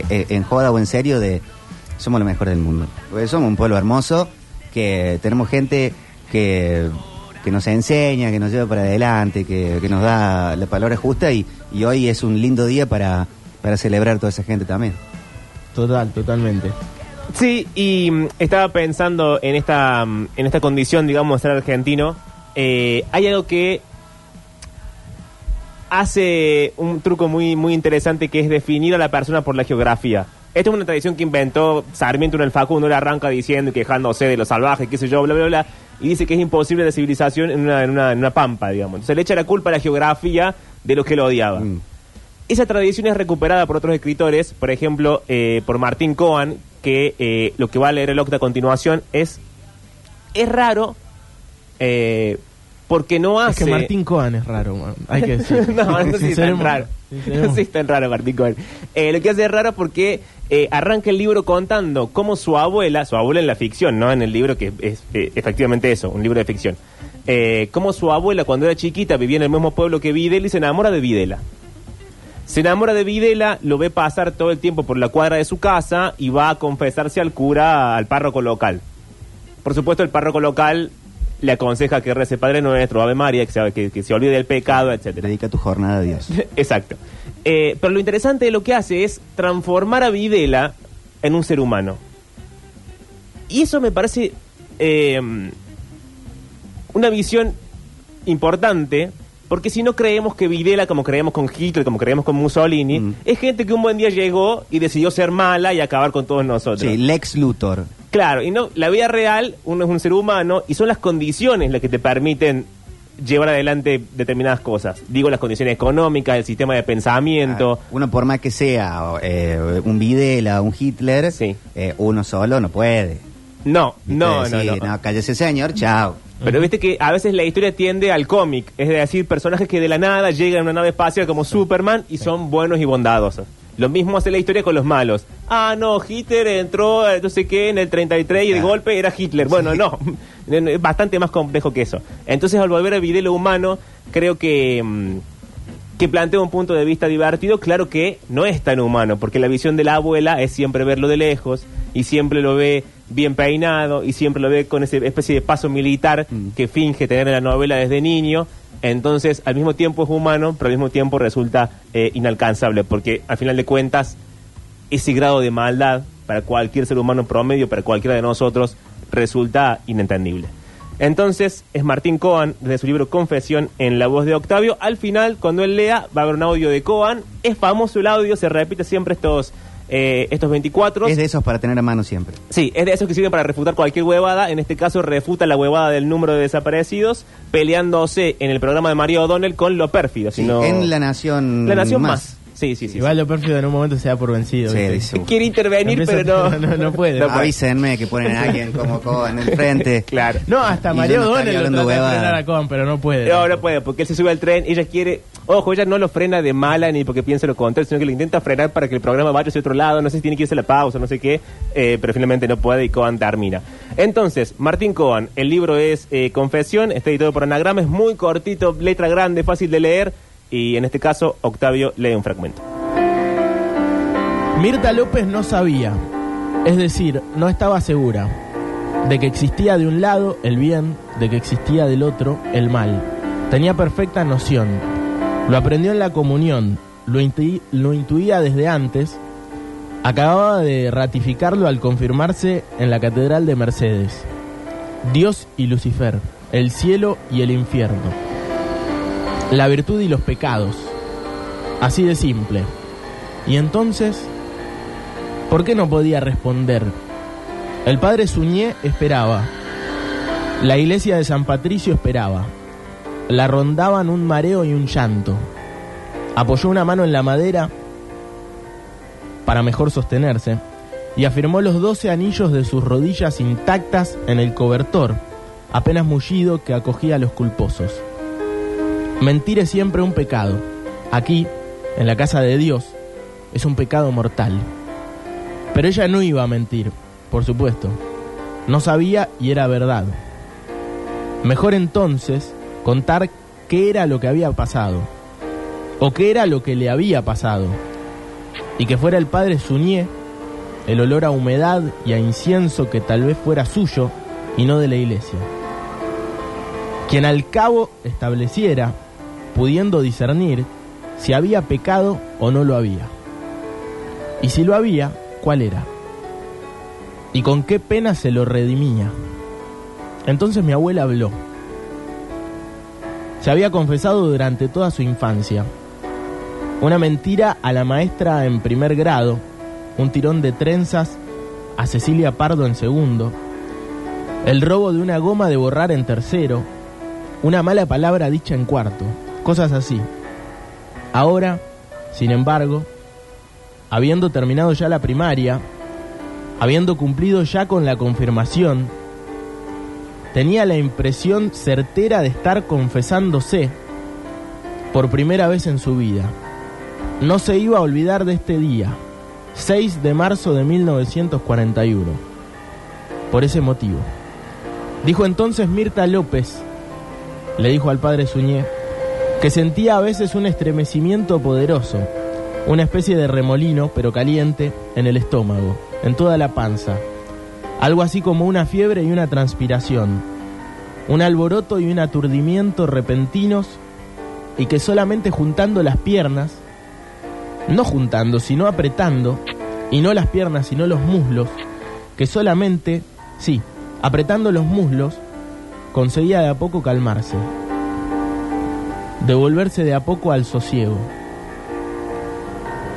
eh, eh, en joda o en serio de somos los mejores del mundo. Porque somos un pueblo hermoso, que tenemos gente que, que nos enseña, que nos lleva para adelante, que, que nos da la palabra justa y, y hoy es un lindo día para, para celebrar toda esa gente también. Total, totalmente. Sí, y mm, estaba pensando en esta, mm, en esta condición, digamos, de ser argentino. Eh, hay algo que hace un truco muy, muy interesante que es definir a la persona por la geografía. Esta es una tradición que inventó Sarmiento en el Facundo, le arranca diciendo y quejándose de los salvajes, qué sé yo, bla, bla, bla, y dice que es imposible la civilización en una, en una, en una pampa, digamos. Entonces le echa la culpa a la geografía de los que lo odiaban. Mm. Esa tradición es recuperada por otros escritores, por ejemplo, eh, por Martín Cohen, que eh, lo que va a leer el Octa a continuación es. Es raro. eh, porque no Es hace. que Martín Cohen es raro, man. Hay que decir. no, no sí es tan raro. No sí es tan raro Martín Cohen. Eh, lo que hace es raro porque eh, arranca el libro contando cómo su abuela, su abuela en la ficción, no en el libro que es eh, efectivamente eso, un libro de ficción. Cómo su abuela cuando era chiquita vivía en el mismo pueblo que Videla y se enamora de Videla. Se enamora de Videla, lo ve pasar todo el tiempo por la cuadra de su casa y va a confesarse al cura, al párroco local. Por supuesto, el párroco local le aconseja que rece Padre Nuestro, Ave María, que se, que- que se olvide del pecado, etcétera. Dedica tu jornada a Dios. Exacto. Eh, pero lo interesante de lo que hace es transformar a Videla en un ser humano. Y eso me parece eh, una visión importante, porque si no creemos que Videla, como creemos con Hitler, como creemos con Mussolini, Mm. es gente que un buen día llegó y decidió ser mala y acabar con todos nosotros. Sí, Lex Luthor. Claro, y no, la vida real, uno es un ser humano y son las condiciones las que te permiten llevar adelante determinadas cosas. Digo, las condiciones económicas, el sistema de pensamiento. Ah, Uno por más que sea eh, un Videla, un Hitler, Sí. eh, uno solo no puede. No, no, no, sí, no. cállese señor, chao. Pero viste que a veces la historia tiende al cómic, es decir, personajes que de la nada llegan a una nave espacial como Superman y son buenos y bondadosos. Lo mismo hace la historia con los malos. Ah, no, Hitler entró, eh, no sé qué, en el 33 y de golpe era Hitler. Bueno, no, es bastante más complejo que eso. Entonces, al volver a Videlo humano, creo que, mm, que plantea un punto de vista divertido. Claro que no es tan humano, porque la visión de la abuela es siempre verlo de lejos y siempre lo ve bien peinado y siempre lo ve con esa especie de paso militar Mm. que finge tener en la novela desde niño. Entonces, al mismo tiempo es humano, pero al mismo tiempo resulta eh, inalcanzable, porque al final de cuentas, ese grado de maldad para cualquier ser humano promedio, para cualquiera de nosotros, resulta inentendible. Entonces, es Martín Coan, desde su libro Confesión, en la voz de Octavio. Al final, cuando él lea, va a haber un audio de Coan. Es famoso el audio, se repite siempre estos, eh, estos 24. Es de esos para tener a mano siempre. Sí, es de esos que sirven para refutar cualquier huevada. En este caso, refuta la huevada del número de desaparecidos, peleándose en el programa de Mario O'Donnell con lo pérfido. Sí, sino- En La Nación La Nación más. Sí, sí, sí. Igual lo pérfido en un momento se da por vencido. Sí, ¿viste? dice. Quiere intervenir, Empieza- pero no. no, no puede. No puede. Avísenme que ponen a alguien como Coa en el frente. Claro. No, hasta Y Mario yo no estaría Donel lo hablando trata de huevada. frenar a Cohen, pero no puede. No, no puede, porque él se sube al tren, ella quiere, ojo, ella no lo frena de mala ni porque piense lo contrario, sino que lo intenta frenar para que el programa vaya hacia otro lado, no sé si tiene que irse a la pausa, no sé qué, eh, pero finalmente no puede y Coan termina. Entonces, Martín Coan, el libro es eh, Confesión, está editado por Anagrama, es muy cortito, letra grande, fácil de leer, y en este caso, Octavio lee un fragmento. Mirta López no sabía, es decir, no estaba segura de que existía de un lado el bien, de que existía del otro el mal. Tenía perfecta noción. Lo aprendió en la comunión, lo, intu- lo intuía desde antes. Acababa de ratificarlo al confirmarse en la Catedral de Mercedes. Dios y Lucifer, el cielo y el infierno. La virtud y los pecados. Así de simple. Y entonces, ¿por qué no podía responder? El padre Suñé esperaba. La iglesia de San Patricio esperaba. La rondaban un mareo y un llanto. Apoyó una mano en la madera para mejor sostenerse y afirmó los doce anillos de sus rodillas intactas en el cobertor, apenas mullido que acogía a los culposos. Mentir es siempre un pecado. Aquí, en la casa de Dios, es un pecado mortal. Pero ella no iba a mentir, por supuesto. No sabía y era verdad. Mejor entonces contar qué era lo que había pasado. O qué era lo que le había pasado. y que fuera el padre Suñé, el olor a humedad y a incienso que tal vez fuera suyo y no de la iglesia. Quien al cabo estableciera, pudiendo discernir, si había pecado o no lo había. Y si lo había, ¿cuál era? ¿Y con qué pena se lo redimía? Entonces mi abuela habló. Se había confesado durante toda su infancia. Una mentira a la maestra en primer grado, un tirón de trenzas a Cecilia Pardo en segundo, el robo de una goma de borrar en tercero, una mala palabra dicha en cuarto, cosas así. Ahora, sin embargo, habiendo terminado ya la primaria, habiendo cumplido ya con la confirmación, tenía la impresión certera de estar confesándose por primera vez en su vida. No se iba a olvidar de este día, 6 de marzo de 1941. Por ese motivo. Dijo entonces Mirta López, le dijo al padre Suñé, que sentía a veces un estremecimiento poderoso, una especie de remolino, pero caliente, en el estómago, en toda la panza. Algo así como una fiebre y una transpiración, un alboroto y un aturdimiento repentinos, y que solamente juntando las piernas, no juntando, sino apretando, y no las piernas, sino los muslos, que solamente, sí, apretando los muslos, conseguía de a poco calmarse, devolverse de a poco al sosiego.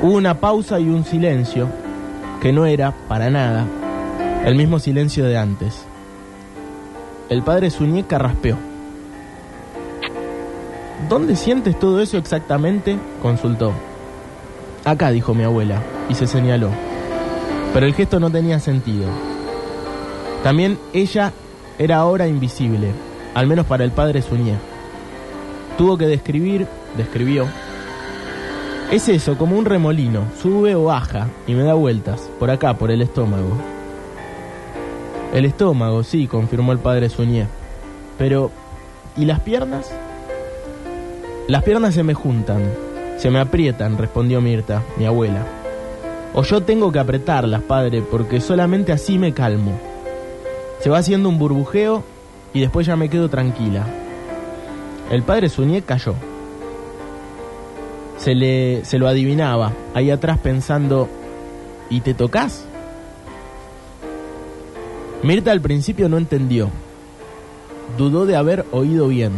Hubo una pausa y un silencio que no era, para nada, el mismo silencio de antes. El padre Suñé carraspeó. ¿Dónde sientes todo eso exactamente? consultó. Acá, dijo mi abuela, y se señaló. Pero el gesto no tenía sentido. También ella era ahora invisible, al menos para el padre Suñé. Tuvo que describir, describió. Es eso, como un remolino, sube o baja y me da vueltas, por acá, por el estómago. El estómago, sí, confirmó el padre Suñé. Pero, ¿y las piernas? Las piernas se me juntan, se me aprietan, respondió Mirta, mi abuela. O yo tengo que apretarlas, padre, porque solamente así me calmo. Se va haciendo un burbujeo y después ya me quedo tranquila. El padre Suñé cayó. Se, le, se lo adivinaba, ahí atrás pensando, ¿y te tocas? Mirta al principio no entendió. Dudó de haber oído bien.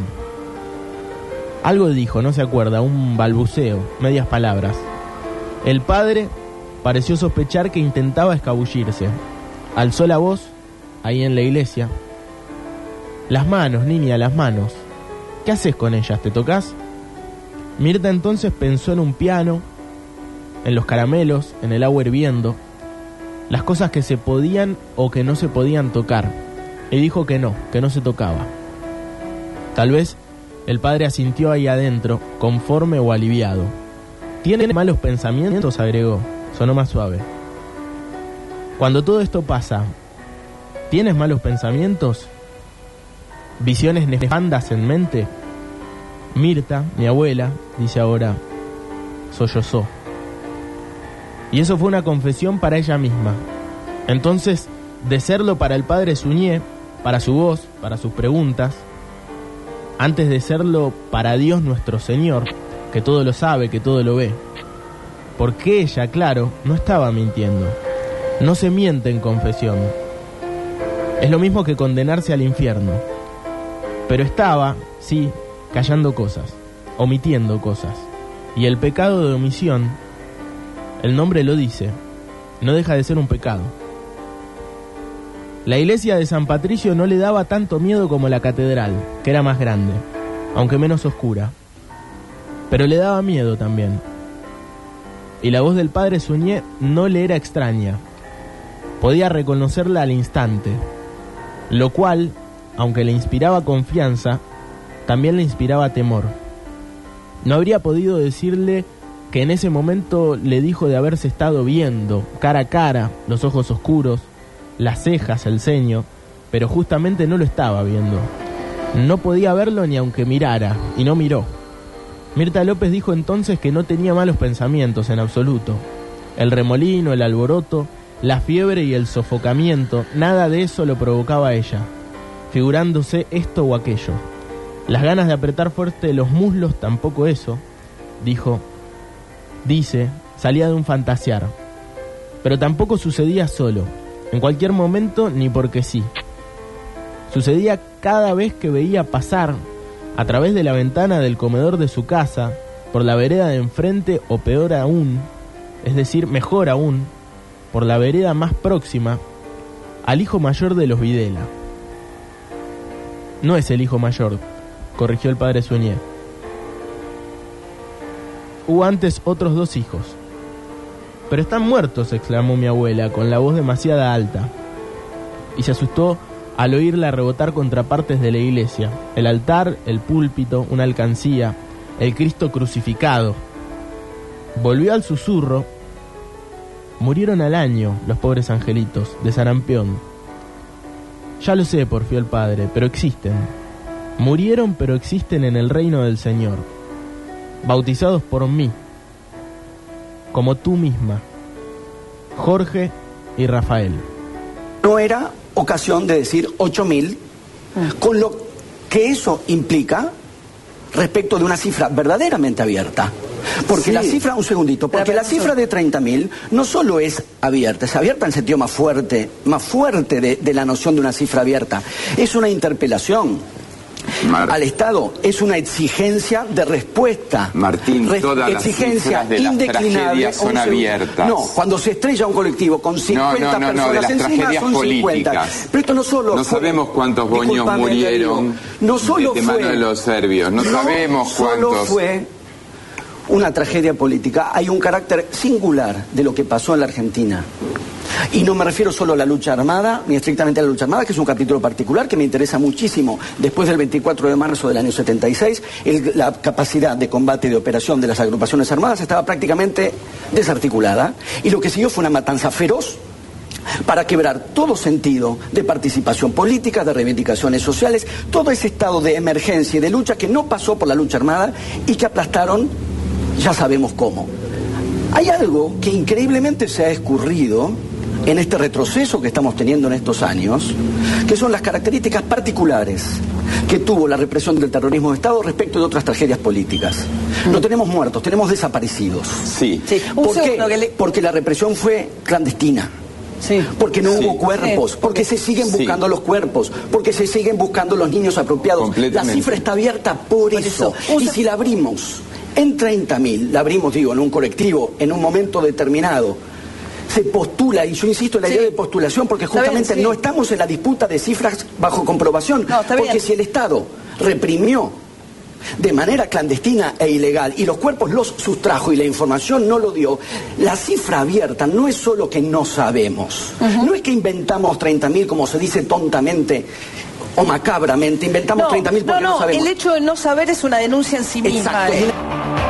Algo dijo, no se acuerda, un balbuceo, medias palabras. El padre pareció sospechar que intentaba escabullirse. Alzó la voz, ahí en la iglesia. Las manos, niña, las manos. ¿Qué haces con ellas? ¿Te tocas? Mirta entonces pensó en un piano, en los caramelos, en el agua hirviendo, las cosas que se podían o que no se podían tocar, y dijo que no, que no se tocaba. Tal vez el padre asintió ahí adentro, conforme o aliviado. ¿Tiene malos pensamientos? agregó, sonó más suave. Cuando todo esto pasa, ¿tienes malos pensamientos? ¿Visiones nefastas en mente? Mirta, mi abuela, dice ahora, sollozó. Y eso fue una confesión para ella misma. Entonces, de serlo para el padre Suñé, para su voz, para sus preguntas, antes de serlo para Dios nuestro Señor, que todo lo sabe, que todo lo ve. Porque ella, claro, no estaba mintiendo. No se miente en confesión. Es lo mismo que condenarse al infierno. Pero estaba, sí, callando cosas, omitiendo cosas. Y el pecado de omisión, el nombre lo dice, no deja de ser un pecado. La iglesia de San Patricio no le daba tanto miedo como la catedral, que era más grande, aunque menos oscura. Pero le daba miedo también. Y la voz del padre Suñé no le era extraña. Podía reconocerla al instante, lo cual aunque le inspiraba confianza, también le inspiraba temor. No habría podido decirle que en ese momento le dijo de haberse estado viendo, cara a cara, los ojos oscuros, las cejas, el ceño, pero justamente no lo estaba viendo. No podía verlo ni aunque mirara, y no miró. Mirta López dijo entonces que no tenía malos pensamientos en absoluto. El remolino, el alboroto, la fiebre y el sofocamiento, nada de eso lo provocaba ella, figurándose esto o aquello. Las ganas de apretar fuerte los muslos, tampoco eso, dijo, dice, salía de un fantasear. Pero tampoco sucedía solo, en cualquier momento ni porque sí. Sucedía cada vez que veía pasar, a través de la ventana del comedor de su casa, por la vereda de enfrente o peor aún, es decir, mejor aún, por la vereda más próxima, al hijo mayor de los Videla. No es el hijo mayor, corrigió el padre Suñé. Hubo antes otros dos hijos. Pero están muertos, exclamó mi abuela, con la voz demasiado alta. Y se asustó al oírla rebotar contra partes de la iglesia, el altar, el púlpito, una alcancía, el Cristo crucificado. Volvió al susurro. Murieron al año los pobres angelitos de sarampión. Ya lo sé, porfió el padre, pero existen. Murieron, pero existen en el reino del Señor, bautizados por mí, como tú misma, Jorge y Rafael. No era ocasión de decir 8.000, con lo que eso implica respecto de una cifra verdaderamente abierta. Porque la cifra, un segundito, porque la cifra de 30.000 no solo es abierta, es abierta en sentido más fuerte, más fuerte de, de la noción de una cifra abierta, es una interpelación Mar- al Estado es una exigencia de respuesta. Martín, todas las exigencia cifras de las indeclinable. tragedias son abiertas. No, cuando se estrella un colectivo con 50 no, no, no, de personas las encima tragedias son 50. políticas. Pero esto no solo No fue- sabemos cuántos boños murieron no solo de fue, mano de los serbios. No, sabemos solo cuántos. fue una tragedia política. Hay un carácter singular de lo que pasó en la Argentina. Y no me refiero solo a la lucha armada, ni estrictamente a la lucha armada, que es un capítulo particular que me interesa muchísimo. Después del 24 de marzo del año 76, el- la capacidad de combate y de operación de las agrupaciones armadas estaba prácticamente desarticulada. Y lo que siguió fue una matanza feroz para quebrar todo sentido de participación política, de reivindicaciones sociales, todo ese estado de emergencia y de lucha que no pasó por la lucha armada y que aplastaron, ya sabemos cómo. Hay algo que increíblemente se ha escurrido en este retroceso que estamos teniendo en estos años, que son las características particulares que tuvo la represión del terrorismo de Estado respecto de otras tragedias políticas. No tenemos muertos, tenemos desaparecidos. Sí. ¿Por qué? segundo que le- Porque la represión fue clandestina. Sí. Porque no Sí. hubo cuerpos, porque se siguen Sí. buscando los cuerpos, porque se siguen buscando los niños apropiados. La cifra está abierta por, Por eso. Y si la abrimos en 30.000, la abrimos, digo, en un colectivo, en un momento determinado, se postula, y yo insisto en la Sí. idea de postulación, porque bien, justamente sí. no estamos en la disputa de cifras bajo comprobación. No, porque bien. si el Estado reprimió de manera clandestina e ilegal y los cuerpos los sustrajo y la información no lo dio, la cifra abierta no es solo que no sabemos, no es que inventamos 30.000 como se dice tontamente o macabramente, inventamos 30.000 porque no, no, no, sabemos. el hecho de no saber es una denuncia en sí misma. Exacto. eh.